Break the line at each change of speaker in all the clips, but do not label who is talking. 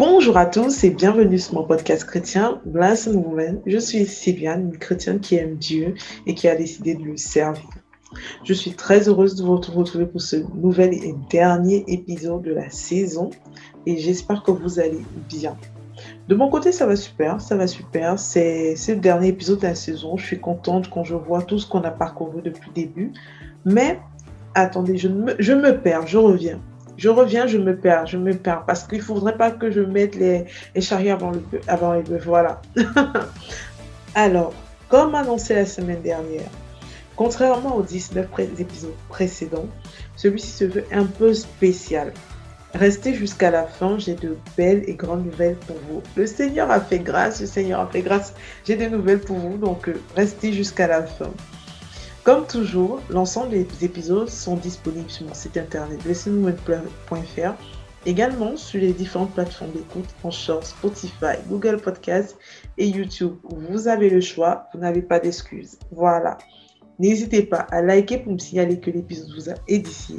Bonjour à tous et bienvenue sur mon podcast chrétien Blessed Woman. Je suis Sylviane, une chrétienne qui aime Dieu et qui a décidé de le servir. Je suis très heureuse de vous retrouver pour ce nouvel et dernier épisode de la saison et j'espère que vous allez bien. De mon côté, ça va super, ça va super. C'est le dernier épisode de la saison. Je suis contente quand je vois tout ce qu'on a parcouru depuis le début. Mais attendez, je me, je me perds, je reviens. Je reviens, je me perds, je me perds. Parce qu'il ne faudrait pas que je mette les, les avant les bœufs. Voilà. Alors, comme annoncé la semaine dernière, contrairement aux 19 épisodes précédents, celui-ci se veut un peu spécial. Restez jusqu'à la fin, j'ai de belles et grandes nouvelles pour vous. Le Seigneur a fait grâce, le Seigneur a fait grâce. J'ai des nouvelles pour vous, donc euh, restez jusqu'à la fin. Comme toujours, l'ensemble des épisodes sont disponibles sur mon site internet blessedmoment.fr, également sur les différentes plateformes d'écoute en short, Spotify, Google Podcast et YouTube. Vous avez le choix, vous n'avez pas d'excuses. Voilà. N'hésitez pas à liker pour me signaler que l'épisode vous a édifié,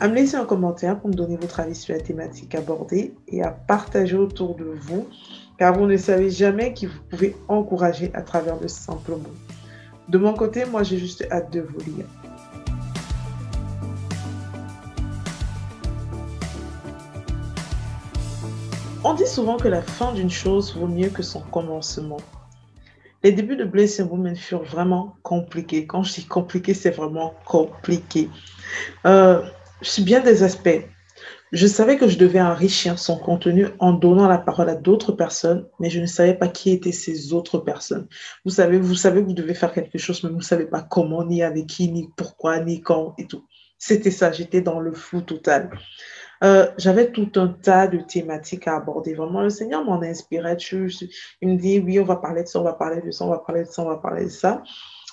à me laisser un commentaire pour me donner votre avis sur la thématique abordée et à partager autour de vous, car vous ne savez jamais qui vous pouvez encourager à travers de simples mots. De mon côté, moi, j'ai juste hâte de vous lire. On dit souvent que la fin d'une chose vaut mieux que son commencement. Les débuts de Blessing Woman furent vraiment compliqués. Quand je dis compliqué, c'est vraiment compliqué. Euh, bien des aspects. Je savais que je devais enrichir son contenu en donnant la parole à d'autres personnes, mais je ne savais pas qui étaient ces autres personnes. Vous savez, vous savez que vous devez faire quelque chose, mais vous ne savez pas comment, ni avec qui, ni pourquoi, ni quand et tout. C'était ça, j'étais dans le flou total. Euh, j'avais tout un tas de thématiques à aborder. Vraiment, le Seigneur m'en a inspiré. il me dit, oui, on va parler de ça, on va parler de ça, on va parler de ça, on va parler de ça.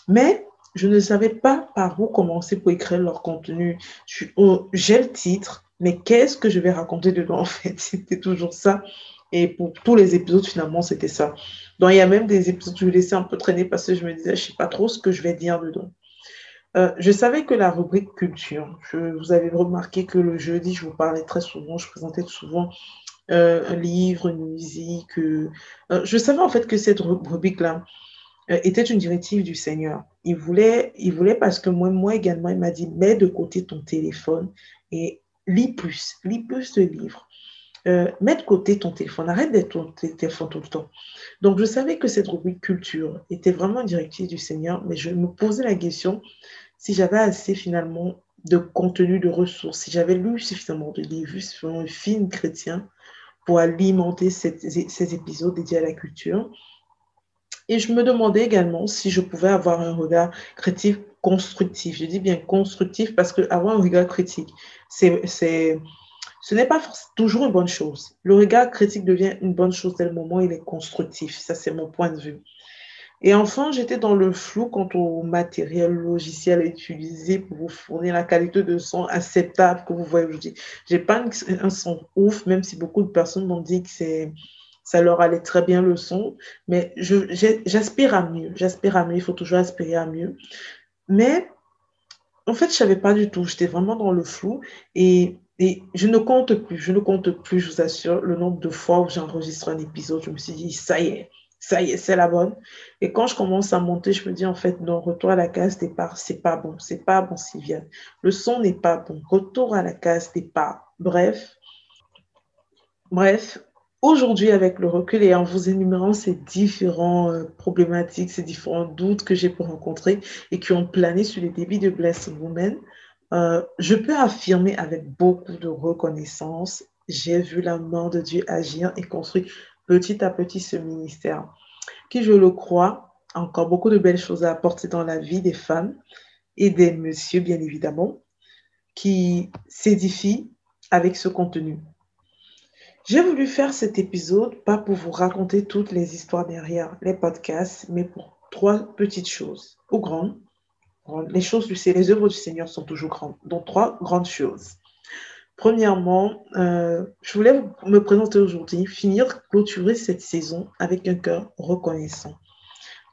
Mais je ne savais pas par où commencer pour écrire leur contenu. J'ai le titre, mais qu'est-ce que je vais raconter dedans en fait? C'était toujours ça. Et pour tous les épisodes, finalement, c'était ça. Donc, il y a même des épisodes où je laissais un peu traîner parce que je me disais, je ne sais pas trop ce que je vais dire dedans. Euh, je savais que la rubrique culture, vous avez remarqué que le jeudi, je vous parlais très souvent, je présentais souvent euh, un livre, une musique. Euh, je savais en fait que cette rubrique-là était une directive du Seigneur. Il voulait, il voulait parce que moi, moi également, il m'a dit, mets de côté ton téléphone et lis plus, lis plus de livres. Euh, mets de côté ton téléphone, arrête d'être ton téléphone tout le temps. Donc, je savais que cette rubrique culture était vraiment une directive du Seigneur, mais je me posais la question si j'avais assez finalement de contenu, de ressources, si j'avais lu suffisamment de livres, sur un film chrétien pour alimenter ces épisodes dédiés à la culture. Et je me demandais également si je pouvais avoir un regard critique constructif. Je dis bien constructif parce qu'avoir un regard critique, c'est, ce n'est pas toujours une bonne chose. Le regard critique devient une bonne chose dès le moment où il est constructif. Ça, c'est mon point de vue. Et enfin, j'étais dans le flou quant au matériel logiciel utilisé pour vous fournir la qualité de son acceptable que vous voyez aujourd'hui. Je n'ai pas un son ouf, même si beaucoup de personnes m'ont dit que c'est, ça leur allait très bien le son. Mais j'aspire à mieux. J'aspire à mieux. Il faut toujours aspirer à mieux. Mais en fait, je ne savais pas du tout. J'étais vraiment dans le flou. Et, et, je ne compte plus, je ne compte plus, je vous assure, le nombre de fois où j'enregistre un épisode. Je me suis dit, ça y est, ça y est, c'est la bonne. Et quand je commence à monter, je me dis, en fait, non, retour à la case départ, c'est pas bon. C'est pas bon, Sylviane. Le son n'est pas bon. Retour à la case départ. Bref. Bref, Aujourd'hui, avec le recul et en vous énumérant ces différentes euh, problématiques, ces différents doutes que j'ai pu rencontrer et qui ont plané sur les débits de Blessed Woman, euh, je peux affirmer avec beaucoup de reconnaissance, j'ai vu la main de Dieu agir et construire petit à petit ce ministère, qui, je le crois, a encore beaucoup de belles choses à apporter dans la vie des femmes et des messieurs, bien évidemment, qui s'édifient avec ce contenu. J'ai voulu faire cet épisode pas pour vous raconter toutes les histoires derrière les podcasts, mais pour trois petites choses, ou grandes. Les choses du les œuvres du Seigneur sont toujours grandes, donc trois grandes choses. Premièrement, euh, je voulais me présenter aujourd'hui, finir, clôturer cette saison avec un cœur reconnaissant.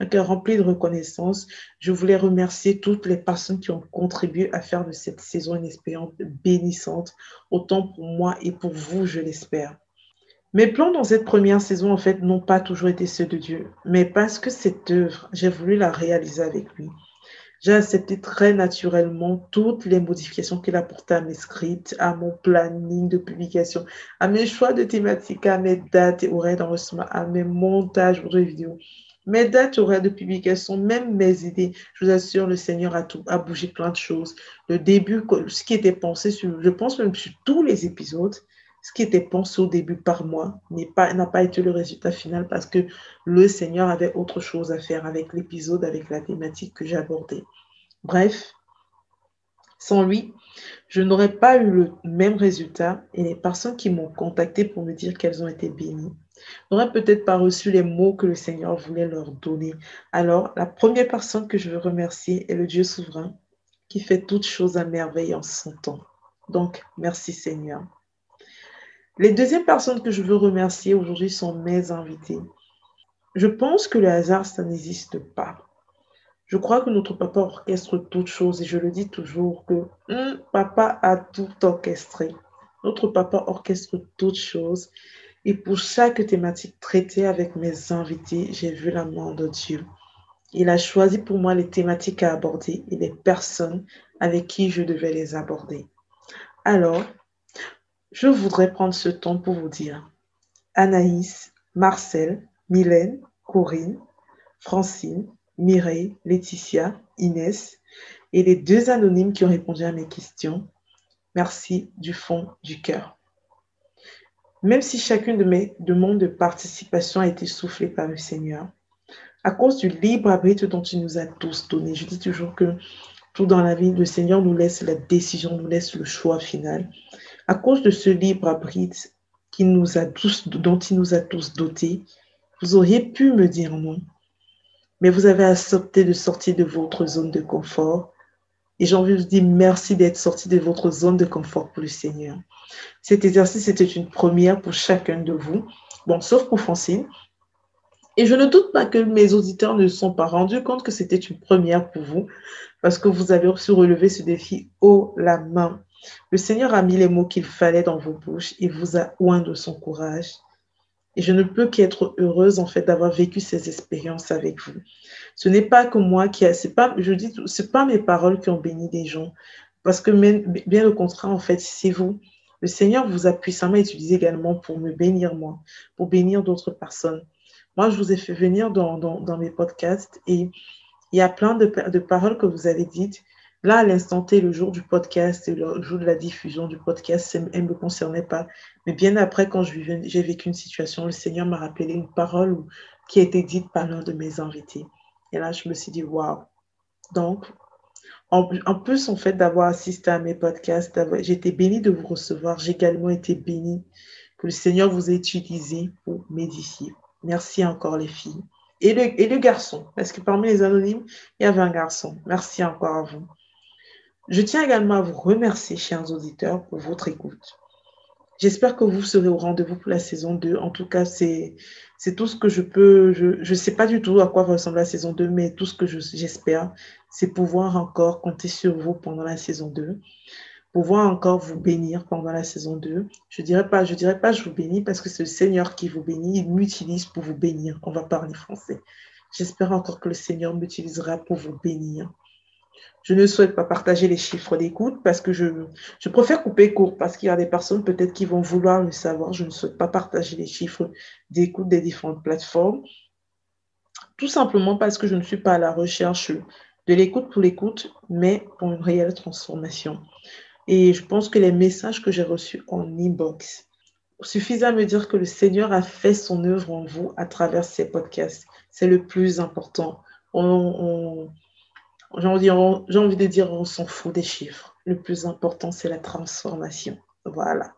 Un cœur rempli de reconnaissance. Je voulais remercier toutes les personnes qui ont contribué à faire de cette saison une expérience bénissante, autant pour moi et pour vous, je l'espère. Mes plans dans cette première saison, en fait, n'ont pas toujours été ceux de Dieu, mais parce que cette œuvre, j'ai voulu la réaliser avec lui. J'ai accepté très naturellement toutes les modifications qu'il apportait à mes scripts, à mon planning de publication, à mes choix de thématiques, à mes dates et horaires d'enregistrement, à mes montages de vidéos. Mes dates horaires de publication, même mes idées, je vous assure, le Seigneur a, tout, a bougé plein de choses. Le début, ce qui était pensé je pense même sur tous les épisodes, ce qui était pensé au début par moi n'a pas, pas été le résultat final parce que le Seigneur avait autre chose à faire avec l'épisode, avec la thématique que j'abordais. Bref, sans lui, je n'aurais pas eu le même résultat et les personnes qui m'ont contacté pour me dire qu'elles ont été bénies n'auraient peut-être pas reçu les mots que le Seigneur voulait leur donner. Alors, la première personne que je veux remercier est le Dieu souverain qui fait toutes choses à merveille en son temps. Donc, merci Seigneur. Les deuxièmes personnes que je veux remercier aujourd'hui sont mes invités. Je pense que le hasard, ça n'existe pas. Je crois que notre papa orchestre toutes choses et je le dis toujours que hum, papa a tout orchestré. Notre papa orchestre toutes choses et pour chaque thématique traitée avec mes invités, j'ai vu la main de Dieu. Il a choisi pour moi les thématiques à aborder et les personnes avec qui je devais les aborder. Alors, je voudrais prendre ce temps pour vous dire Anaïs, Marcel, Mylène, Corinne, Francine, Mireille, Laetitia, Inès et les deux anonymes qui ont répondu à mes questions. Merci du fond du cœur. Même si chacune de mes demandes de participation a été soufflée par le Seigneur, à cause du libre arbitre dont il nous a tous donné, je dis toujours que tout dans la vie, le Seigneur nous laisse la décision, nous laisse le choix final à cause de ce libre arbitre dont il nous a tous dotés, vous auriez pu me dire non. Mais vous avez accepté de sortir de votre zone de confort. Et j'ai envie de vous dire merci d'être sorti de votre zone de confort pour le Seigneur. Cet exercice était une première pour chacun de vous. Bon, sauf pour Francine. Et je ne doute pas que mes auditeurs ne se sont pas rendus compte que c'était une première pour vous, parce que vous avez su relever ce défi haut la main. Le Seigneur a mis les mots qu'il fallait dans vos bouches et vous a oint de son courage. Et je ne peux qu'être heureuse en fait d'avoir vécu ces expériences avec vous. Ce n'est pas que moi qui a, c'est pas, je dis, c'est pas mes paroles qui ont béni des gens, parce que bien au contraire en fait, c'est vous. Le Seigneur vous a puissamment utilisé également pour me bénir moi, pour bénir d'autres personnes. Moi, je vous ai fait venir dans, mes podcasts et il y a plein de, paroles que vous avez dites Là, à l'instant T, le jour du podcast et le jour de la diffusion du podcast, elle ne me concernait pas. Mais bien après, quand j'ai vécu une situation, le Seigneur m'a rappelé une parole qui a été dite par l'un de mes invités. Et là, je me suis dit, waouh. Donc, en, plus, en fait, d'avoir assisté à mes podcasts, j'ai été bénie de vous recevoir. J'ai également été bénie que le Seigneur vous ait utilisé pour m'édifier. Merci encore, les filles. Et le, et le garçon, parce que parmi les anonymes, il y avait un garçon. Merci encore à vous. Je tiens également à vous remercier, chers auditeurs, pour votre écoute. J'espère que vous serez au rendez-vous pour la saison 2. En tout cas, c'est tout ce que je peux. Je ne sais pas du tout à quoi va ressembler la saison 2, mais tout ce que j'espère, c'est pouvoir encore compter sur vous pendant la saison 2, pouvoir encore vous bénir pendant la saison 2. Je ne dirais dirais pas je vous bénis parce que c'est le Seigneur qui vous bénit. Il m'utilise pour vous bénir. On va parler français. J'espère encore que le Seigneur m'utilisera pour vous bénir. Je ne souhaite pas partager les chiffres d'écoute parce que je, préfère couper court parce qu'il y a des personnes peut-être qui vont vouloir le savoir. Je ne souhaite pas partager les chiffres d'écoute des différentes plateformes. Tout simplement parce que je ne suis pas à la recherche de l'écoute pour l'écoute, mais pour une réelle transformation. Et je pense que les messages que j'ai reçus en inbox suffisent à me dire que le Seigneur a fait son œuvre en vous à travers ces podcasts. C'est le plus important. J'ai envie, de dire, on s'en fout des chiffres. Le plus important, c'est la transformation. Voilà.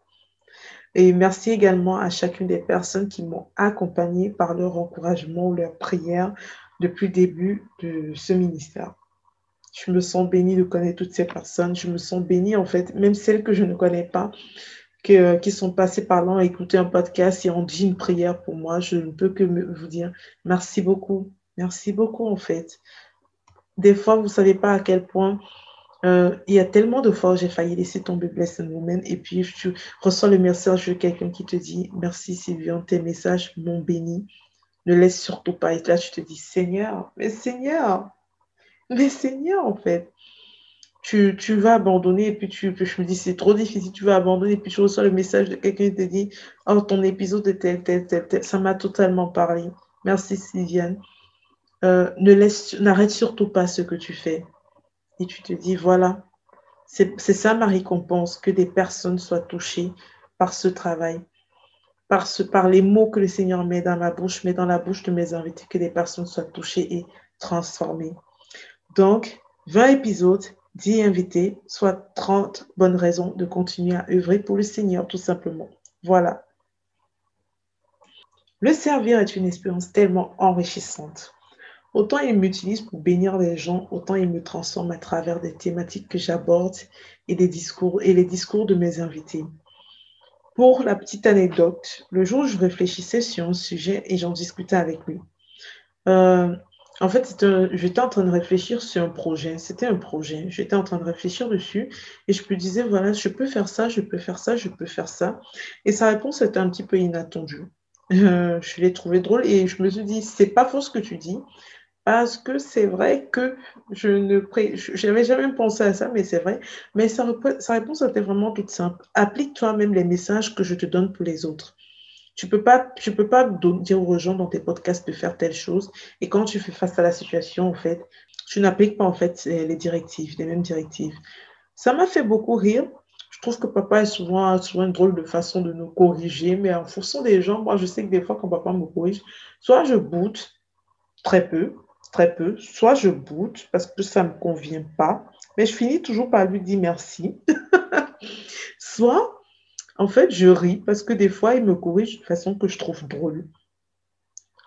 Et merci également à chacune des personnes qui m'ont accompagné par leur encouragement ou leur prière depuis le début de ce ministère. Je me sens bénie de connaître toutes ces personnes. Je me sens bénie, en fait, même celles que je ne connais pas, qui sont passées par là, écouter un podcast et ont dit une prière pour moi. Je ne peux que vous dire merci beaucoup. Merci beaucoup, en fait des fois, vous ne savez pas à quel point Euh, il y a tellement de fois où j'ai failli laisser tomber Blessed Woman et puis tu reçois le message de quelqu'un qui te dit Merci Sylvian, tes messages m'ont béni. Ne laisse surtout pas. Et là, tu te dis Seigneur, mais Seigneur, mais Seigneur, en fait. Tu, tu vas abandonner et puis tu, je me dis c'est trop difficile, tu vas abandonner et puis tu reçois le message de quelqu'un qui te dit Oh, ton épisode est tel, tel, tel, tel. Ça m'a totalement parlé. Merci Sylviane. Euh, ne laisse, n'arrête surtout pas ce que tu fais. Et tu te dis, voilà, c'est ça ma récompense, que des personnes soient touchées par ce travail, par, ce, par les mots que le Seigneur met dans ma bouche, met dans la bouche de mes invités, que des personnes soient touchées et transformées. Donc, 20 épisodes, 10 invités, soit 30 bonnes raisons de continuer à œuvrer pour le Seigneur, tout simplement. Voilà. Le servir est une expérience tellement enrichissante. Autant il m'utilise pour bénir les gens, autant il me transforme à travers des thématiques que j'aborde et des discours et les discours de mes invités. Pour la petite anecdote, le jour où je réfléchissais sur un sujet et j'en discutais avec lui, euh, en fait, j'étais en train de réfléchir sur un projet. C'était un projet. J'étais en train de réfléchir dessus et je me disais, voilà, je peux faire ça, je peux faire ça, je peux faire ça. Et sa réponse était un petit peu inattendue. Euh, je l'ai trouvé drôle et je me suis dit, c'est pas faux ce que tu dis, parce que c'est vrai que je ne j'avais jamais pensé à ça, mais c'est vrai. Mais sa, réponse était vraiment toute simple. Applique toi-même les messages que je te donne pour les autres. Tu peux pas, tu peux pas dire aux gens dans tes podcasts de faire telle chose. Et quand tu fais face à la situation, en fait, tu n'appliques pas en fait les directives, les mêmes directives. Ça m'a fait beaucoup rire. Je trouve que papa est souvent, souvent une drôle de façon de nous corriger, mais en fonction des gens, moi je sais que des fois quand papa me corrige, soit je boude très peu, très peu. Soit je boude parce que ça ne me convient pas, mais je finis toujours par lui dire merci. Soit, en fait, je ris parce que des fois, il me corrige de façon que je trouve drôle.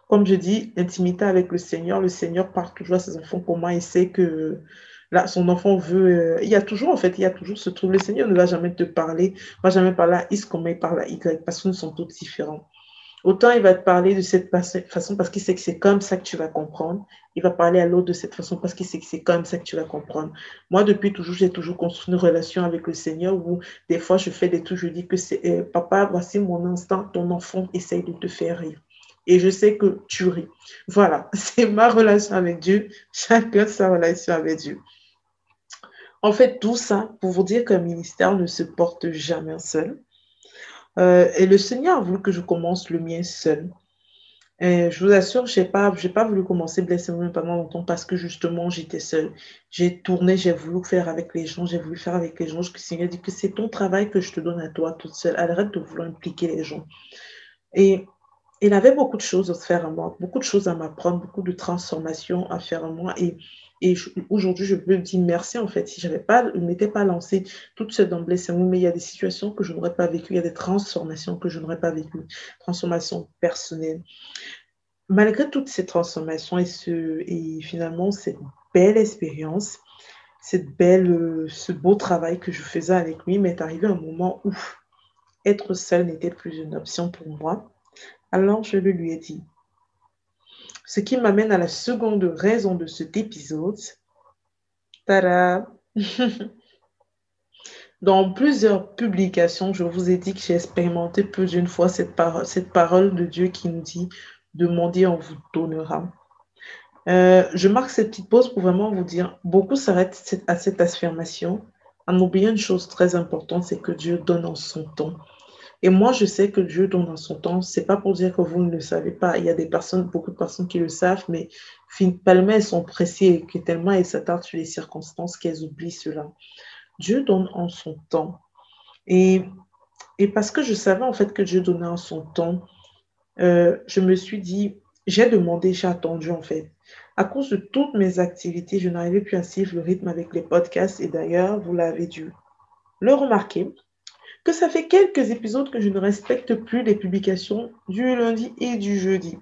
Comme je dis, l'intimité avec le Seigneur, le Seigneur parle toujours à ses enfants comment il sait que là, son enfant veut. Euh, il y a toujours, en fait, il y a toujours ce truc. Le Seigneur ne va jamais te parler, ne va jamais parler à X comme il parle à Y parce que nous sommes tous différents. Autant il va te parler de cette façon parce qu'il sait que c'est comme ça que tu vas comprendre. Il va parler à l'autre de cette façon parce qu'il sait que c'est comme ça que tu vas comprendre. Moi, depuis toujours, j'ai toujours construit une relation avec le Seigneur où des fois, je fais des trucs, je dis que c'est euh, papa, voici mon instant, ton enfant essaye de te faire rire. Et je sais que tu ris. Voilà, c'est ma relation avec Dieu. Chacun sa relation avec Dieu. En fait, tout ça pour vous dire qu'un ministère ne se porte jamais seul. Euh, et le Seigneur a voulu que je commence le mien seul. Et je vous assure, je n'ai pas, voulu commencer Blessé pendant longtemps parce que justement, j'étais seule. J'ai tourné, j'ai voulu faire avec les gens, j'ai voulu faire avec les gens. Le Seigneur dit que c'est ton travail que je te donne à toi toute seule. Arrête de vouloir impliquer les gens. Et il avait beaucoup de choses à faire à moi, beaucoup de choses à m'apprendre, beaucoup de transformations à faire à moi. Et aujourd'hui, je peux dire merci, en fait. Si je ne m'étais pas lancée toute seule dans mais il y a des situations que je n'aurais pas vécues, il y a des transformations que je n'aurais pas vécues, transformations personnelles. Malgré toutes ces transformations et, ce, finalement cette belle expérience, ce beau travail que je faisais avec lui, m'est arrivé un moment où être seule n'était plus une option pour moi. Alors je le lui ai dit, ce qui m'amène à la seconde raison de cet épisode. Tada Dans plusieurs publications, je vous ai dit que j'ai expérimenté plus d'une fois cette, parole, de Dieu qui nous dit Demandez, on vous donnera. Euh, je marque cette petite pause pour vraiment vous dire beaucoup s'arrêtent à cette affirmation en oubliant une chose très importante c'est que Dieu donne en son temps. Et moi, je sais que Dieu donne dans son temps. C'est pas pour dire que vous ne le savez pas. Il y a des personnes, beaucoup de personnes qui le savent, mais finalement, elles sont pressées et tellement elles s'attardent sur les circonstances qu'elles oublient cela. Dieu donne en son temps. Et, et parce que je savais en fait que Dieu donnait en son temps, euh, je me suis dit, j'ai demandé, j'ai attendu en fait. À cause de toutes mes activités, je n'arrivais plus à suivre le rythme avec les podcasts. Et d'ailleurs, vous l'avez dû le remarquer que ça fait quelques épisodes que je ne respecte plus les publications du lundi et du jeudi.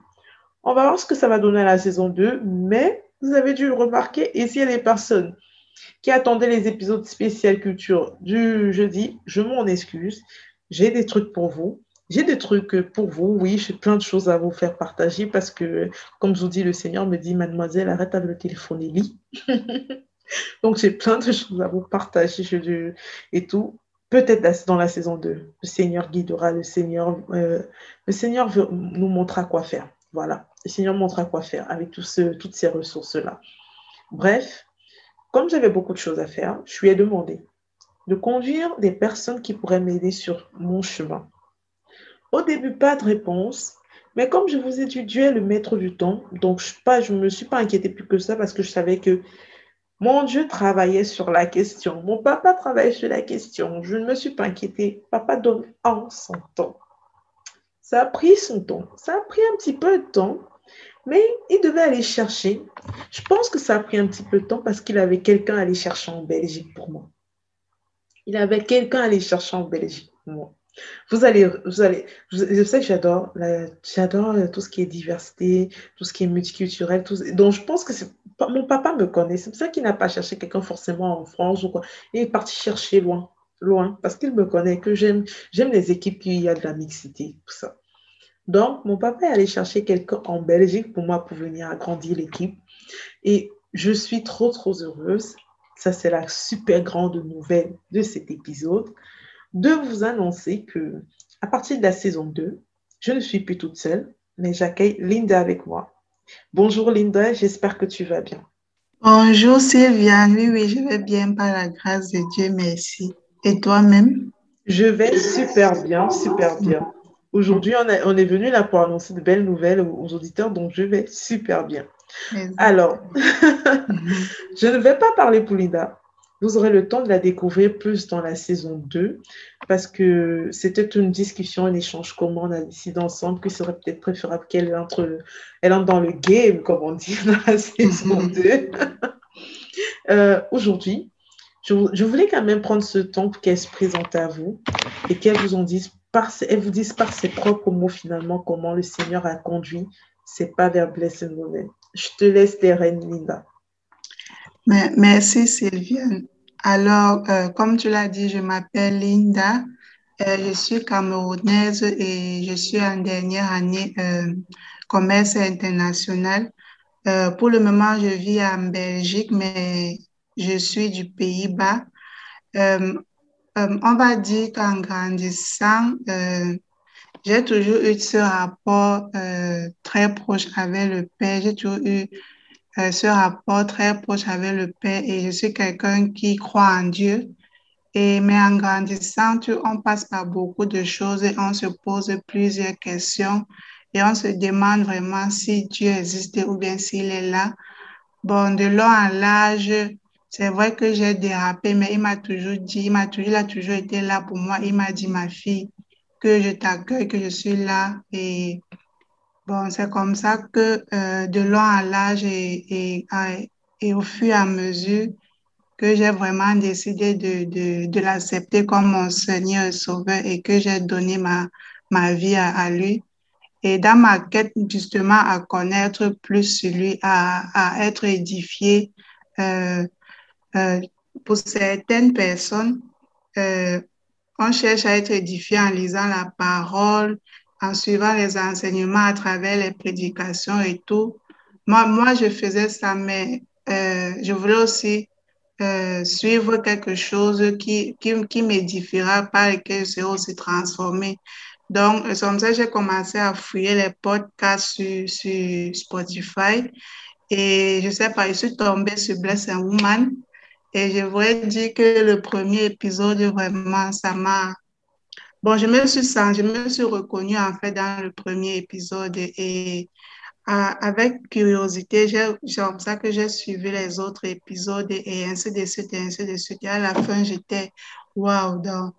On va voir ce que ça va donner à la saison 2, mais vous avez dû remarquer. Et s'il y a des personnes qui attendaient les épisodes spécial culture du jeudi, je m'en excuse. J'ai des trucs pour vous. J'ai des trucs pour vous, oui, j'ai plein de choses à vous faire partager parce que, comme je vous dis, le Seigneur me dit, mademoiselle, arrête avec le téléphone et. Donc, j'ai plein de choses à vous partager et tout. Peut-être dans la saison 2, le Seigneur guidera, le Seigneur, euh, le Seigneur nous montrera quoi faire. Voilà, le Seigneur montrera quoi faire avec toutes ces ressources-là. Bref, comme j'avais beaucoup de choses à faire, je lui ai demandé de conduire des personnes qui pourraient m'aider sur mon chemin. Au début, pas de réponse, mais comme je vous ai dit, le maître du temps, donc je ne me suis pas inquiétée plus que ça parce que je savais que mon Dieu travaillait sur la question. Mon papa travaillait sur la question. Je ne me suis pas inquiétée. Papa donne en son temps. Ça a pris son temps. Ça a pris un petit peu de temps, mais il devait aller chercher. Je pense que ça a pris un petit peu de temps parce qu'il avait quelqu'un à aller chercher en Belgique pour moi. Il avait quelqu'un à aller chercher en Belgique pour moi. Vous allez, vous allez, je sais que j'adore, j'adore tout ce qui est diversité, tout ce qui est multiculturel, tout, donc je pense que mon papa me connaît, c'est pour ça qu'il n'a pas cherché quelqu'un forcément en France ou quoi, il est parti chercher loin, loin, parce qu'il me connaît, que j'aime, j'aime les équipes qui y a de la mixité, tout ça. Donc, mon papa est allé chercher quelqu'un en Belgique pour moi, pour venir agrandir l'équipe. Et je suis trop, trop heureuse. Ça, c'est la super grande nouvelle de cet épisode de vous annoncer que à partir de la saison 2, je ne suis plus toute seule, mais j'accueille Linda avec moi. Bonjour Linda, j'espère que tu vas bien.
Bonjour Sylviane, oui, oui, je vais bien par la grâce de Dieu, merci. Et toi-même?
Je vais super bien, super bien. Aujourd'hui, on, on, est venu là pour annoncer de belles nouvelles aux auditeurs, donc je vais super bien. Alors, je ne vais pas parler pour Linda, vous aurez le temps de la découvrir plus dans la saison 2 parce que c'était une discussion, un échange commun. On a décidé ensemble qu'il serait peut-être préférable qu'elle entre, elle entre dans le game, comme on dit, dans la saison 2. Euh, aujourd'hui, je, voulais quand même prendre ce temps pour qu'elle se présente à vous et qu'elle vous en dise par, elle vous dise par ses propres mots finalement comment le Seigneur a conduit ses pas vers Blessed Woman. Je te laisse les rênes, Linda.
Merci Sylviane. Alors, euh, comme tu l'as dit, je m'appelle Linda. Euh, je suis camerounaise et je suis en dernière année euh, commerce international. pour le moment, je vis en Belgique, mais je suis du Pays-Bas. on va dire qu'en grandissant, j'ai toujours eu ce rapport très proche avec le Père. J'ai toujours eu ce rapport très proche avec le Père et je suis quelqu'un qui croit en Dieu. Et, mais en grandissant, on passe par beaucoup de choses et on se pose plusieurs questions et on se demande vraiment si Dieu existe ou bien s'il est là. Bon, de long en large, c'est vrai que j'ai dérapé, mais il m'a toujours dit, il m'a toujours, il a toujours été là pour moi. Il m'a dit, ma fille, que je t'accueille, que je suis là et Bon, c'est comme ça que euh, de long à l'âge et, au fur et à mesure que j'ai vraiment décidé de, l'accepter comme mon Seigneur Sauveur et que j'ai donné ma, vie à, lui. Et dans ma quête justement à connaître plus sur lui, à, à être édifié, euh, euh, pour certaines personnes, on cherche à être édifié en lisant la parole, en suivant les enseignements à travers les prédications et tout. Moi, moi je faisais ça, mais euh, je voulais aussi euh, suivre quelque chose qui, qui, qui m'édifiera, par lequel je serai aussi transformée. Donc, c'est comme ça que j'ai commencé à fouiller les podcasts sur, sur Spotify. Et je sais pas, je suis tombée sur Blessed Woman. Et je voudrais dire que le premier épisode, vraiment, ça m'a Bon, je me suis je me suis reconnue en fait dans le premier épisode et avec curiosité, c'est comme ça que j'ai suivi les autres épisodes et ainsi de suite et ainsi de suite. Et à la fin, j'étais waouh. Donc,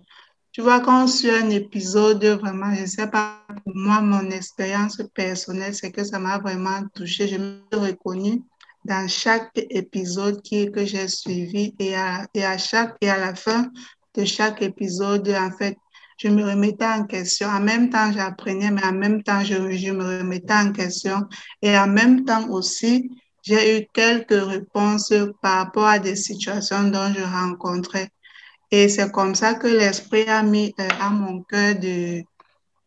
tu vois, quand on suit un épisode, vraiment, je ne sais pas, moi, mon expérience personnelle, c'est que ça m'a vraiment touchée. Je me suis reconnue dans chaque épisode qui, que j'ai suivi et à, et à chaque et à la fin de chaque épisode, en fait, je me remettais en question. En même temps, j'apprenais, mais en même temps, je, je, me remettais en question. Et en même temps aussi, j'ai eu quelques réponses par rapport à des situations dont je rencontrais. Et c'est comme ça que l'Esprit a mis euh, à mon cœur de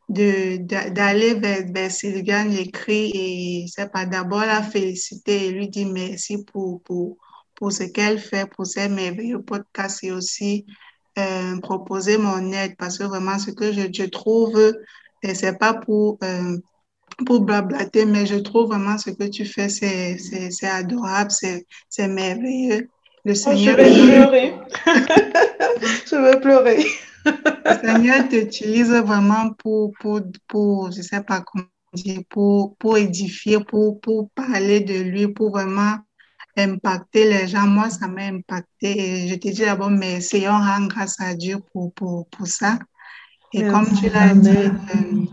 d'aller vers, vers Sylviane, l'écrit et c'est pas d'abord la féliciter et lui dire merci pour, pour, pour ce qu'elle fait, pour ces merveilleux podcasts et aussi euh, proposer mon aide parce que vraiment ce que je, je trouve, et c'est pas pour, euh, pour blablater, mais je trouve vraiment ce que tu fais, c'est adorable, c'est merveilleux.
Le Seigneur oh, je vais pleurer. je vais pleurer.
le Seigneur t'utilise vraiment pour, pour, pour, je sais pas comment dire, pour, pour édifier, pour, pour parler de lui, pour vraiment impacter les gens. Moi, ça m'a impacté et je te dis d'abord merci, on rend grâce à Dieu pour, pour, pour ça. Et comme tu l'as dit, euh,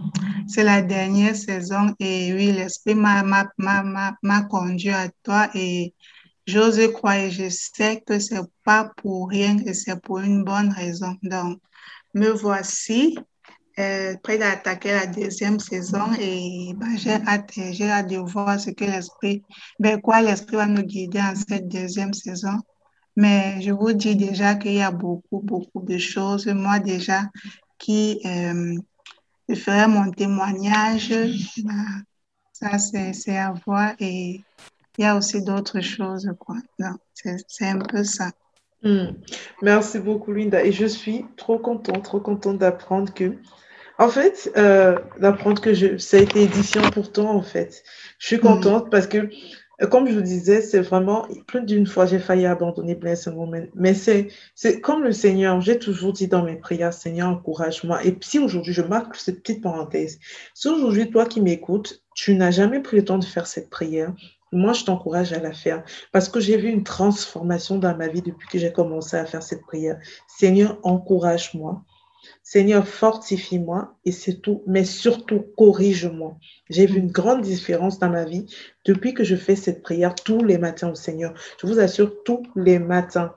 c'est la dernière saison et oui, l'Esprit m'a conduit à toi et j'ose croire et je sais que c'est pas pour rien et c'est pour une bonne raison. Donc, me voici euh, prêt d'attaquer la deuxième saison et ben, j'ai hâte, hâte de voir ce que l'esprit, ben, quoi l'esprit va nous guider en cette deuxième saison. Mais je vous dis déjà qu'il y a beaucoup, beaucoup de choses. Moi, déjà, qui euh, je ferai mon témoignage. Ben, ça, c'est à voir. Et il y a aussi d'autres choses, quoi. C'est un peu ça.
Hmm. Merci beaucoup, Linda. Et je suis trop contente, trop contente d'apprendre que en fait, euh, d'apprendre que je, ça a été édition pour toi, en fait. Je suis contente parce que, euh, comme je vous disais, c'est vraiment, plus d'une fois, j'ai failli abandonner ce Moment. Mais c'est, c'est comme le Seigneur, j'ai toujours dit dans mes prières, Seigneur, encourage-moi. Et si aujourd'hui, je marque cette petite parenthèse, si aujourd'hui, toi qui m'écoutes, tu n'as jamais pris le temps de faire cette prière, moi, je t'encourage à la faire parce que j'ai vu une transformation dans ma vie depuis que j'ai commencé à faire cette prière. Seigneur, encourage-moi. Seigneur, fortifie-moi et c'est tout, mais surtout corrige-moi. J'ai vu une grande différence dans ma vie depuis que je fais cette prière tous les matins au Seigneur. Je vous assure, tous les matins.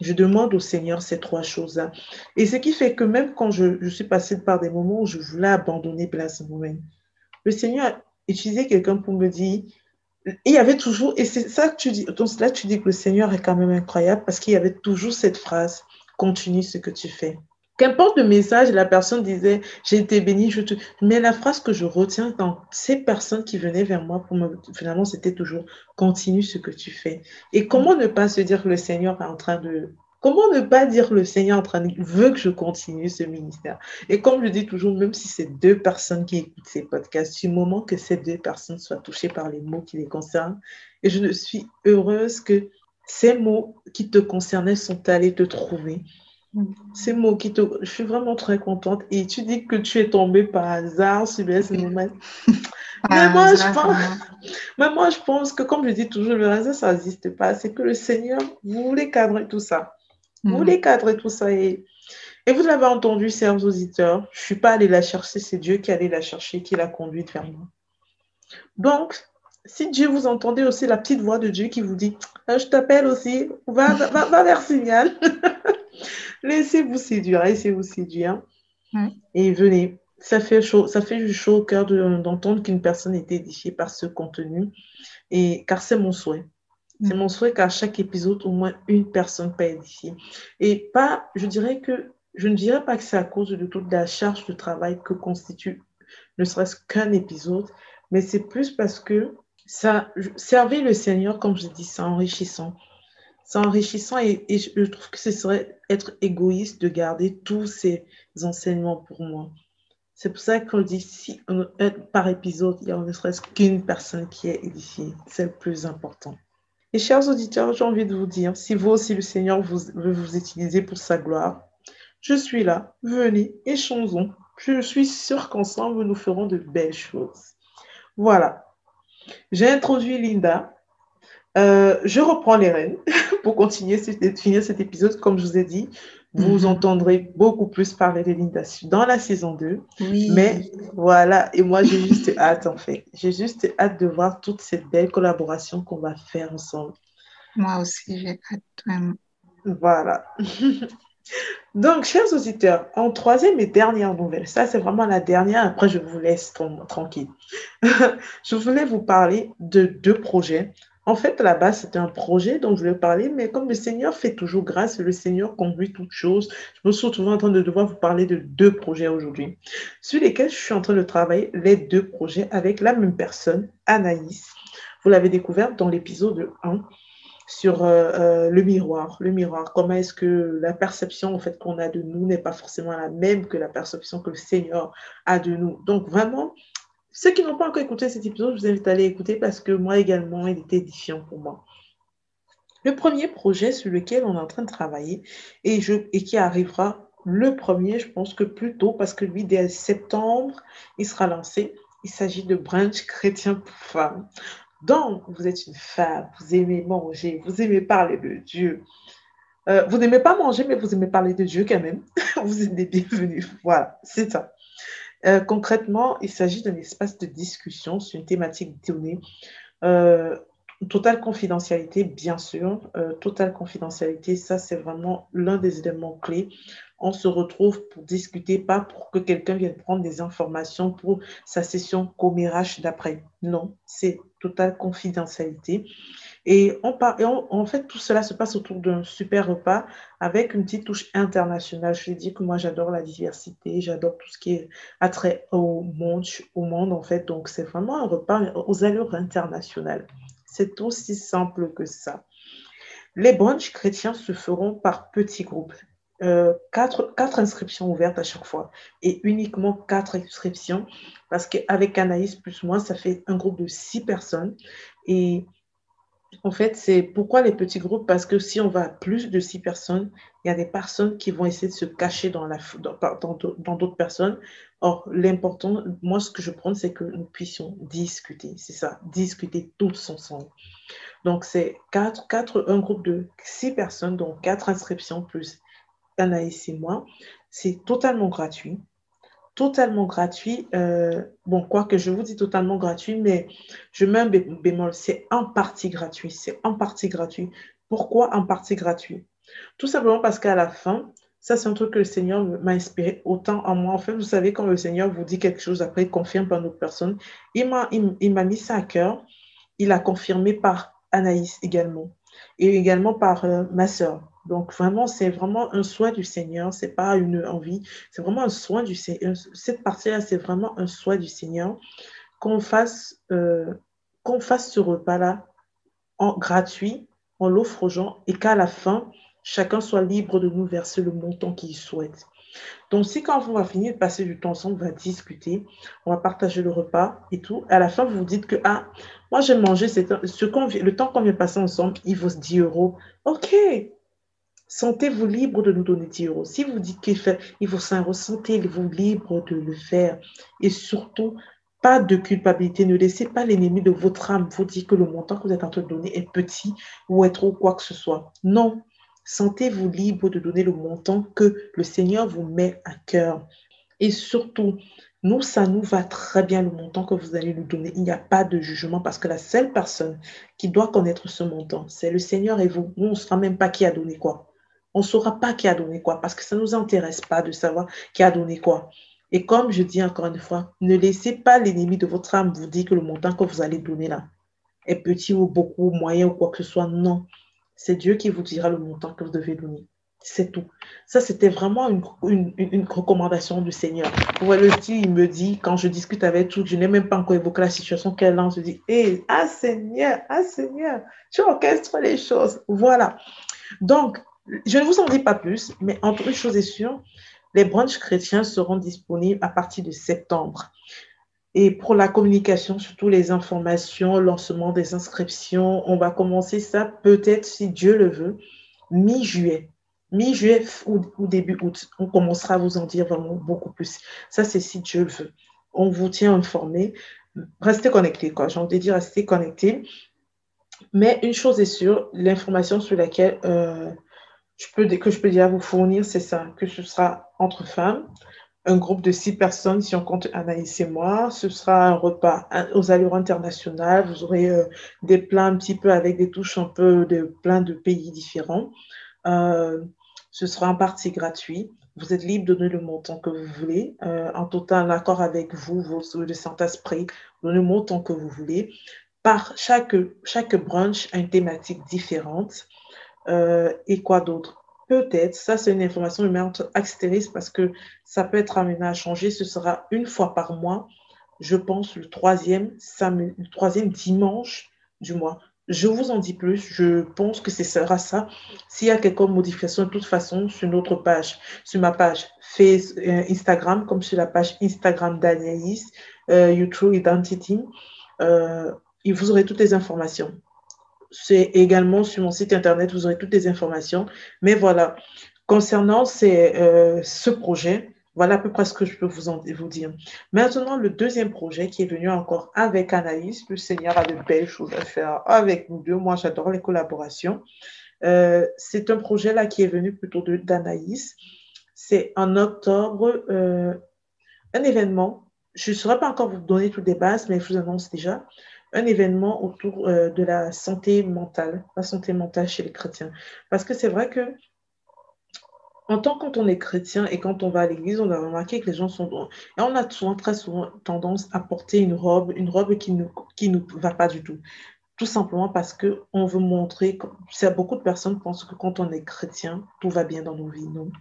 Je demande au Seigneur ces trois choses-là. Et ce qui fait que même quand je, suis passée par des moments où je voulais abandonner place moment, le Seigneur a utilisé quelqu'un pour me dire, il y avait toujours, et c'est ça que tu dis, donc là tu dis que le Seigneur est quand même incroyable parce qu'il y avait toujours cette phrase, continue ce que tu fais. Qu'importe le message, la personne disait, j'ai été bénie, je te... Mais la phrase que je retiens dans ces personnes qui venaient vers moi, pour me... finalement, c'était toujours, continue ce que tu fais. Et comment ne pas se dire que le Seigneur est en train de... Comment ne pas dire le Seigneur est en train de... veut que je continue ce ministère? Et comme je dis toujours, même si c'est deux personnes qui écoutent ces podcasts, du moment que ces deux personnes soient touchées par les mots qui les concernent, et je suis heureuse que ces mots qui te concernaient sont allés te trouver ces mots qui te... Je suis vraiment très contente. Et tu dis que tu es tombée par hasard sur ce moment. Mais moi, je pense... Mais moi, je pense que, comme je dis toujours, le hasard, ça n'existe pas. C'est que le Seigneur voulait cadrer tout ça. Vous voulez mm. cadrer tout ça. Et, et vous l'avez entendu, chers auditeurs, je ne suis pas allée la chercher, c'est Dieu qui allait la chercher, qui l'a conduite vers moi. Donc, si Dieu vous entendez aussi la petite voix de Dieu qui vous dit, ah, je t'appelle aussi, va, va, va vers Signal. Laissez-vous séduire, laissez-vous séduire. Et venez. Ça fait chaud, ça fait chaud au cœur d'entendre qu'une personne est édifiée par ce contenu. Et car c'est mon souhait. C'est mon souhait qu'à chaque épisode, au moins une personne peut édifier. Et pas, je dirais que, je ne dirais pas que c'est à cause de toute la charge de travail que constitue ne serait-ce qu'un épisode, mais c'est plus parce que ça, servir le Seigneur, comme je dis, c'est enrichissant c'est enrichissant et, je trouve que ce serait être égoïste de garder tous ces enseignements pour moi. C'est pour ça qu'on dit si par épisode, il y a ne serait-ce qu'une personne qui est édifiée. C'est le plus important. Et chers auditeurs, j'ai envie de vous dire, si vous aussi le Seigneur vous, veut vous utiliser pour sa gloire, je suis là. Venez, échangeons. Je suis sûre qu'ensemble, nous ferons de belles choses. Voilà. J'ai introduit Linda. Euh, je reprends les rênes pour continuer, finir cet épisode. Comme je vous ai dit, vous mhm. entendrez beaucoup plus parler de Linda dans la saison 2. Mais voilà, et moi j'ai juste hâte en fait. J'ai juste hâte de voir toutes ces belles collaborations qu'on va faire ensemble.
Moi aussi, j'ai hâte
Voilà. Donc, chers auditeurs, en troisième et dernière nouvelle, ça c'est vraiment la dernière, après je vous laisse tranquille. je voulais vous parler de deux projets en fait, là-bas, c'était un projet dont je voulais parler, mais comme le Seigneur fait toujours grâce, le Seigneur conduit toutes choses, je me suis retrouvée en train de devoir vous parler de deux projets aujourd'hui, sur lesquels je suis en train de travailler les deux projets avec la même personne, Anaïs. Vous l'avez découvert dans l'épisode 1. sur le miroir. Le miroir, comment est-ce que la perception en fait, qu'on a de nous n'est pas forcément la même que la perception que le Seigneur a de nous. Donc vraiment, ceux qui n'ont pas encore écouté cet épisode, je vous invite à aller écouter parce que moi également, il était édifiant pour moi. Le premier projet sur lequel on est en train de travailler et, qui arrivera le premier, je pense que plus tôt, parce que lui, dès septembre, il sera lancé. Il s'agit de Branch chrétien pour femmes. Donc, vous êtes une femme, vous aimez manger, vous aimez parler de Dieu. Euh, vous n'aimez pas manger, mais vous aimez parler de Dieu quand même. vous êtes des bienvenus. Voilà, c'est ça. Euh, concrètement, il s'agit d'un espace de discussion sur une thématique donnée. Euh, totale confidentialité, bien sûr. Euh, totale confidentialité, ça, c'est vraiment l'un des éléments clés. On se retrouve pour discuter, pas pour que quelqu'un vienne prendre des informations pour sa session commérage d'après. Non, c'est totale confidentialité. Et, on en fait, tout cela se passe autour d'un super repas avec une petite touche internationale. Je l'ai dit que moi, j'adore la diversité, j'adore tout ce qui est attrait au monde, au monde en fait. Donc, c'est vraiment un repas aux allures internationales. C'est aussi simple que ça. Les brunchs chrétiens se feront par petits groupes. Euh, quatre, quatre, inscriptions ouvertes à chaque fois et uniquement quatre inscriptions parce qu'avec Anaïs plus moi, ça fait un groupe de six personnes. Et en fait, c'est pourquoi les petits groupes Parce que si on va à plus de six personnes, il y a des personnes qui vont essayer de se cacher dans d'autres dans, dans personnes. Or, l'important, moi, ce que je prends, c'est que nous puissions discuter. C'est ça, discuter tous ensemble. Donc, c'est quatre, quatre, un groupe de six personnes, donc quatre inscriptions plus Anaïs et moi. C'est totalement gratuit totalement gratuit. Euh, bon, quoi que je vous dis totalement gratuit, mais je mets un bémol, c'est en partie gratuit. C'est en partie gratuit. Pourquoi en partie gratuit? Tout simplement parce qu'à la fin, ça c'est un truc que le Seigneur m'a inspiré autant en moi. En fait, vous savez, quand le Seigneur vous dit quelque chose, après il confirme par notre personne, il m'a il, mis ça à cœur. Il a confirmé par Anaïs également et également par euh, ma sœur. Donc vraiment, c'est vraiment un soin du Seigneur, c'est pas une envie, c'est vraiment un soin du Seigneur. Cette partie-là, c'est vraiment un soin du Seigneur qu'on fasse, euh, qu'on fasse ce repas-là en gratuit, on l'offre aux gens et qu'à la fin, chacun soit libre de nous verser le montant qu'il souhaite. Donc, si quand on va finir de passer du temps ensemble, on va discuter, on va partager le repas et tout, à la fin, vous vous dites que, ah, moi, j'ai mangé ce le temps qu'on vient passer ensemble, il vaut 10 euros. OK, Sentez-vous libre de nous donner 10 euros. Si vous dites qu'il il faut 5 euros, sentez-vous libre de le faire. Et surtout, pas de culpabilité. Ne laissez pas l'ennemi de votre âme vous dire que le montant que vous êtes en train de donner est petit ou est trop quoi que ce soit. Non. Sentez-vous libre de donner le montant que le Seigneur vous met à cœur. Et surtout, nous, ça nous va très bien le montant que vous allez nous donner. Il n'y a pas de jugement parce que la seule personne qui doit connaître ce montant, c'est le Seigneur et vous. Nous, on ne saura même pas qui a donné quoi on ne saura pas qui a donné quoi parce que ça ne nous intéresse pas de savoir qui a donné quoi. Et comme je dis encore une fois, ne laissez pas l'ennemi de votre âme vous dire que le montant que vous allez donner là est petit ou beaucoup, moyen ou quoi que ce soit. Non, c'est Dieu qui vous dira le montant que vous devez donner. C'est tout. Ça, c'était vraiment une, recommandation du Seigneur. Vous voyez, le petit, il me dit, quand je discute avec tout, je n'ai même pas encore évoqué la situation qu'elle lance. Je dis, hé, ah Seigneur, ah Seigneur, tu orchestres les choses. Voilà. Donc, je ne vous en dis pas plus, mais entre une chose est sûre, les branches chrétiens seront disponibles à partir de septembre. Et pour la communication, surtout les informations, lancement des inscriptions, on va commencer ça peut-être, si Dieu le veut, mi-juillet. Mi-juillet ou, début août. On commencera à vous en dire vraiment beaucoup plus. Ça, c'est si Dieu le veut. On vous tient informé. Restez connectés, quoi. J'ai envie de dire restez connectés. Mais une chose est sûre, l'information sur laquelle euh, je peux, que je peux déjà vous fournir, c'est ça, que ce sera entre femmes, un groupe de six personnes, si on compte Anaïs et moi. Ce sera un repas aux allures internationales. Vous aurez euh, des plats un petit peu avec des touches un peu de plein de pays différents. Euh, ce sera en partie gratuit. Vous êtes libre de donner le montant que vous voulez. Euh, en total accord avec vous, vos, le Saint-Esprit, donnez le montant que vous voulez. Par chaque, chaque brunch a une thématique différente. Euh, et quoi d'autre? Peut-être, ça c'est une information, entre astérisque parce que ça peut être amené à changer. Ce sera une fois par mois, je pense le troisième, le troisième dimanche du mois. je vous en dis plus. Je pense que ce sera ça. S'il y a quelques modifications, de toute façon, sur notre page, sur ma page Facebook, euh, Instagram, comme sur la page Instagram d'Anaïs, euh, YouTube Identity, euh, vous aurez toutes les informations. C'est également sur mon site internet, vous aurez toutes les informations. Mais voilà, concernant euh, ce projet, voilà à peu près ce que je peux vous, vous dire. Maintenant, le deuxième projet qui est venu encore avec Anaïs, le Seigneur a de belles choses à faire avec nous deux. Moi, j'adore les collaborations. Euh, c'est un projet là qui est venu plutôt d'Anaïs. C'est en octobre, euh, un événement. Je ne saurais pas encore vous donner toutes les bases, mais je vous annonce déjà un événement autour euh, de la santé mentale, la santé mentale chez les chrétiens. Parce que c'est vrai que en tant quand est chrétien et quand on va à l'église, on a remarqué que les gens sont... Et on a souvent, très souvent tendance à porter une robe, une robe qui ne nous va pas du tout. Tout simplement parce qu'on veut montrer... Beaucoup de personnes pensent que quand on est chrétien, tout va bien dans nos vies, non?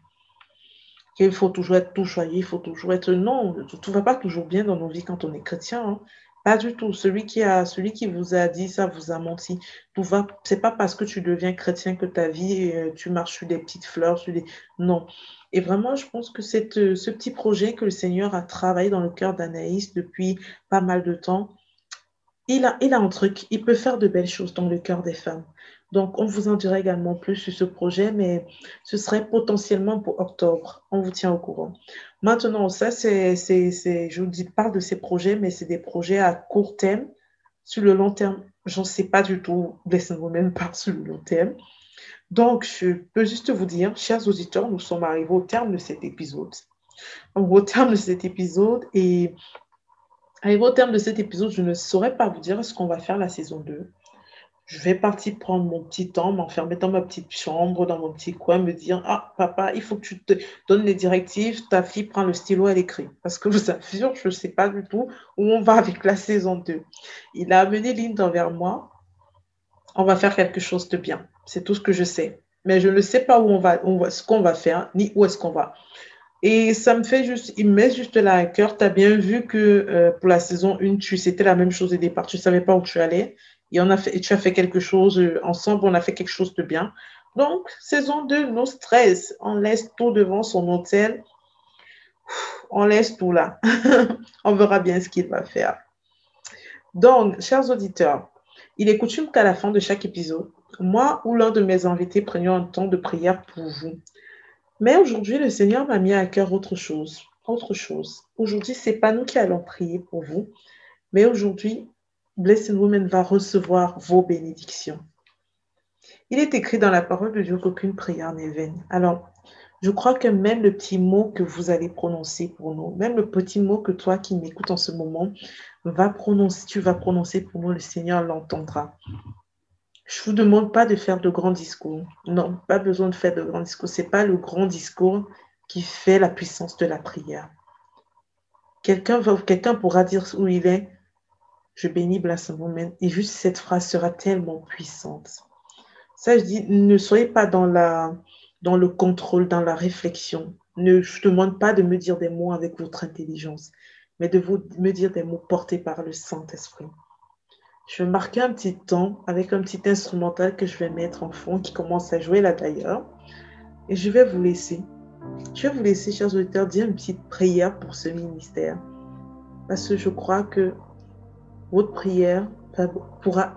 Qu'il faut toujours être tout joyeux, il faut toujours être... Non, tout ne va pas toujours bien dans nos vies quand on est chrétien. Hein. Pas du tout. Celui qui, a, vous a dit ça vous a menti. Tout va. C'est pas parce que tu deviens chrétien que ta vie, euh, tu marches sur des petites fleurs, sur des. Non. Et vraiment, je pense que c'est euh, ce petit projet que le Seigneur a travaillé dans le cœur d'Anaïs depuis pas mal de temps, il a, il a un truc. Il peut faire de belles choses dans le cœur des femmes. Donc, on vous en dira également plus sur ce projet, mais ce serait potentiellement pour octobre. On vous tient au courant. Maintenant, ça, c'est, je vous dis, parle de ces projets, mais c'est des projets à court terme. Sur le long terme, j'en sais pas du tout. Laissez-moi même pas sur le long terme. Donc, je peux juste vous dire, chers auditeurs, nous sommes arrivés au terme de cet épisode. Au terme de cet épisode, et arrivé au terme de cet épisode, je ne saurais pas vous dire ce qu'on va faire la saison 2 je vais partir prendre mon petit temps, m'enfermer dans ma petite chambre, dans mon petit coin, me dire Ah, papa, il faut que tu te donnes les directives, ta fille prend le stylo, elle écrit. Parce que vous assure, je ne sais pas du tout où on va avec la saison 2. Il a amené Linda vers moi. On va faire quelque chose de bien. C'est tout ce que je sais. Mais je ne sais pas où on va, ce qu'on va faire, ni où est-ce qu'on va. Et ça me fait juste, il me met juste là à cœur. Tu as bien vu que euh, pour la saison 1, tu, c'était la même chose au départ. Tu ne savais pas où tu allais et, on a fait, tu as fait quelque chose euh, ensemble, on a fait quelque chose de bien. Donc, saison 2, nos stress. On laisse tout devant son hôtel. On laisse tout là. on verra bien ce qu'il va faire. Donc, chers auditeurs, il est coutume qu'à la fin de chaque épisode, moi ou l'un de mes invités prenions un temps de prière pour vous. Mais aujourd'hui, le Seigneur m'a mis à cœur autre chose. Autre chose. Aujourd'hui, ce n'est pas nous qui allons prier pour vous, mais aujourd'hui, Blessed Woman va recevoir vos bénédictions. Il est écrit dans la parole de Dieu qu'aucune prière n'est vaine. Alors, je crois que même le petit mot que vous allez prononcer pour nous, même le petit mot que toi qui m'écoutes en ce moment, va prononcer, tu vas prononcer pour nous, le Seigneur l'entendra. Je ne vous demande pas de faire de grands discours. Non, pas besoin de faire de grands discours. Ce n'est pas le grand discours qui fait la puissance de la prière. Quelqu'un quelqu'un pourra dire où il est, je bénis Blasphème Et juste cette phrase sera tellement puissante. Ça, je dis, ne soyez pas dans, la, dans le contrôle, dans la réflexion. Ne, je ne demande pas de me dire des mots avec votre intelligence, mais de me dire des mots portés par le Saint-Esprit. Je vais marquer un petit temps avec un petit instrumental que je vais mettre en fond, qui commence à jouer là d'ailleurs. Et je vais vous laisser. Je vais vous laisser, chers auditeurs, dire une petite prière pour ce ministère. Parce que je crois que votre prière pourra,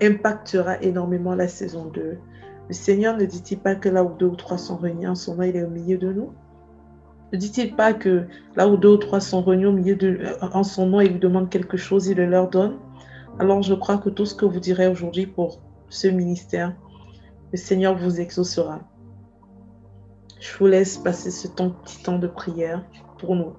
impactera énormément la saison 2. Le Seigneur ne dit-il pas que là où deux ou trois sont réunis en son nom, il est au milieu de nous? Ne dit-il pas que là où deux ou trois sont réunis euh, en son nom et lui demandent quelque chose, il le leur donne? Alors je crois que tout ce que vous direz aujourd'hui pour ce ministère, le Seigneur vous exaucera. Je vous laisse passer ce petit temps de prière pour nous.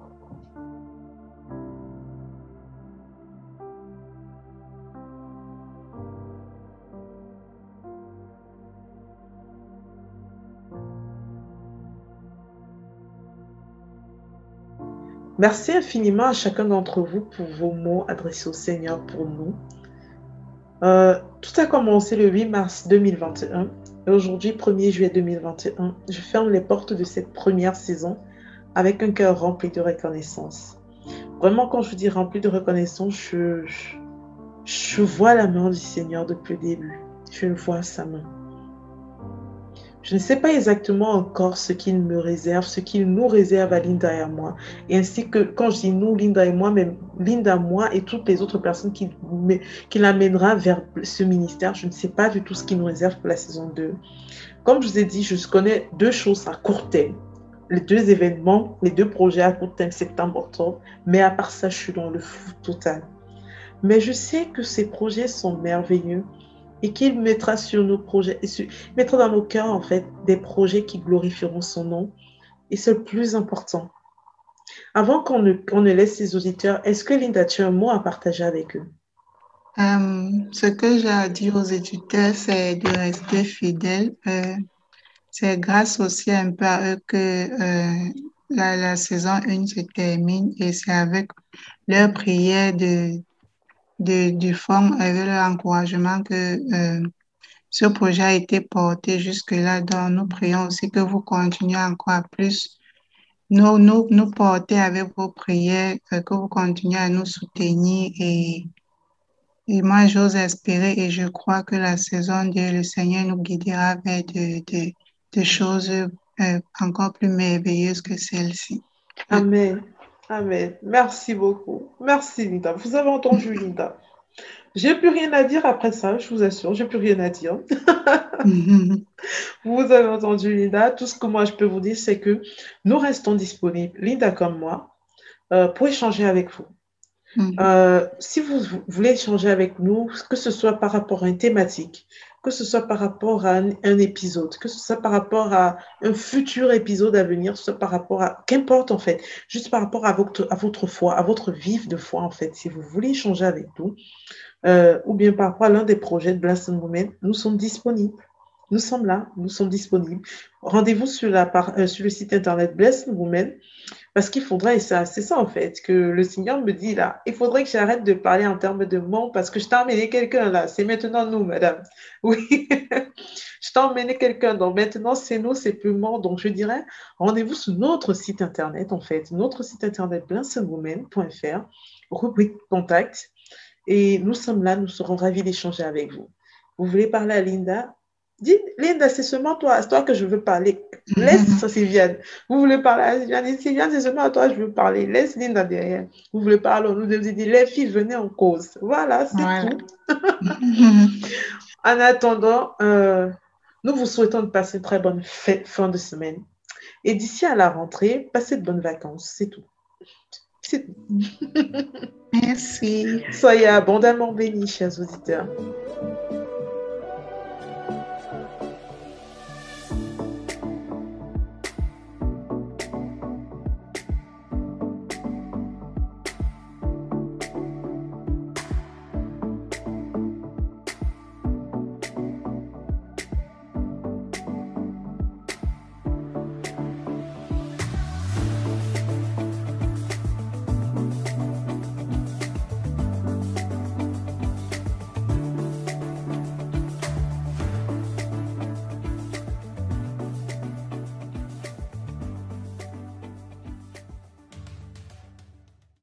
Merci infiniment à chacun d'entre vous pour vos mots adressés au Seigneur pour nous. Euh, tout a commencé le 8 mars 2021 et aujourd'hui, 1er juillet 2021, je ferme les portes de cette première saison avec un cœur rempli de reconnaissance. Vraiment, quand je dis rempli de reconnaissance, je, Je vois la main du Seigneur depuis le début. Je vois sa main. Je ne sais pas exactement encore ce qu'il me réserve, ce qu'il nous réserve à Linda et à moi. Et ainsi que, quand je dis nous, Linda et moi, même Linda, moi et toutes les autres personnes qui, qui l'amènera vers ce ministère, je ne sais pas du tout ce qu'il nous réserve pour la saison 2. Comme je vous ai dit, je connais deux choses à court terme. Les deux événements, les deux projets à court terme, septembre-octobre. Mais à part ça, je suis dans le flou total. Mais je sais que ces projets sont merveilleux et qu'il mettra sur nos projets, mettra dans nos cœurs en fait des projets qui glorifieront son nom. Et c'est le plus important. Avant qu'on ne, ne, laisse les auditeurs, est-ce que Linda, tu as un mot à partager avec eux?
Euh, ce que j'ai à dire aux éditeurs, c'est de rester fidèles. Euh, c'est grâce aussi un peu à eux que euh, la, la, saison 1 se termine et c'est avec leur prière de, du fonds avec l'encouragement que euh, ce projet a été porté jusque-là. Donc, nous prions aussi que vous continuez encore plus nous, nous, nous porter avec vos prières, euh, que vous continuez à nous soutenir. Et, et moi, j'ose espérer et je crois que la saison de le Seigneur nous guidera vers de, de, de choses euh, encore plus merveilleuses que celle-ci.
Amen. Amen. Merci beaucoup. Merci, Linda. Vous avez entendu, Linda. J'ai plus rien à dire après ça, je vous assure, j'ai plus rien à dire. vous avez entendu, Linda. Tout ce que moi je peux vous dire, c'est que nous restons disponibles, Linda comme moi, euh, pour échanger avec vous. Mhm. Euh, si vous voulez échanger avec nous, que ce soit par rapport à une thématique, que ce soit par rapport à un, épisode, que ce soit par rapport à un futur épisode à venir, soit par rapport à, qu'importe en fait, juste par rapport à votre, à votre foi, à votre vif de foi en fait, si vous voulez échanger avec nous, euh, ou bien par rapport à l'un des projets de Blast Women, nous sommes disponibles. Nous sommes là, nous sommes disponibles. Rendez-vous sur, euh, sur le site internet Bless Women parce qu'il faudrait, et c'est ça en fait, que le Seigneur me dit là, il faudrait que j'arrête de parler en termes de monde parce que je t'ai emmené quelqu'un là, c'est maintenant nous, madame. Oui, je t'ai emmené quelqu'un, donc maintenant c'est nous, c'est plus moi. Donc je dirais, rendez-vous sur notre site internet en fait, notre site internet blesswomen.fr, rubrique contact, et nous sommes là, nous serons ravis d'échanger avec vous. Vous voulez parler à Linda? Dis, Linda, c'est seulement toi, c'est toi que je veux parler. Laisse Sylviane. Vous voulez parler à Sylviane Sylviane, c'est seulement à toi que je veux parler. Laisse Linda derrière. Vous voulez parler, nous devons dire, les filles, venez en cause. Voilà, c'est tout. en attendant, euh, nous vous souhaitons de passer une très bonne fin de semaine. Et d'ici à la rentrée, passez de bonnes vacances. C'est tout. C'est tout.
Merci.
Soyez abondamment bénis, chers auditeurs.